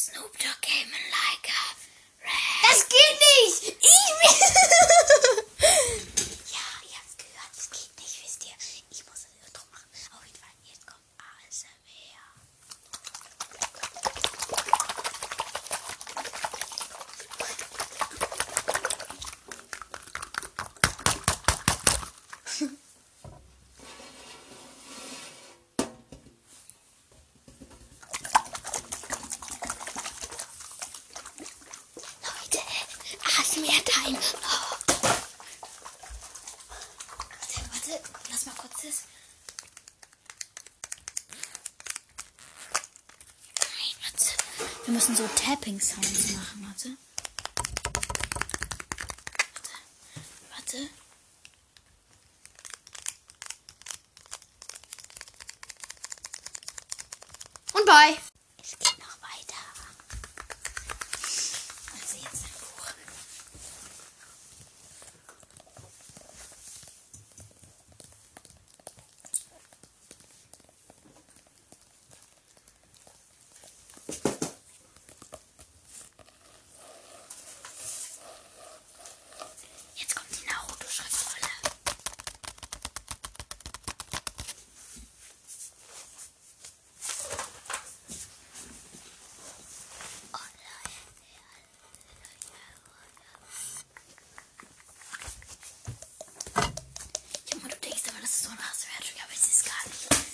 Snoop Dogg came in like uh, ASMR-Time. Oh. Warte, warte, lass mal kurz das. Nein, warte. Wir müssen so Tapping-Sounds machen, warte. Warte. Warte. Und bye. sonra hazır ver şu ya ben siz kalmayın.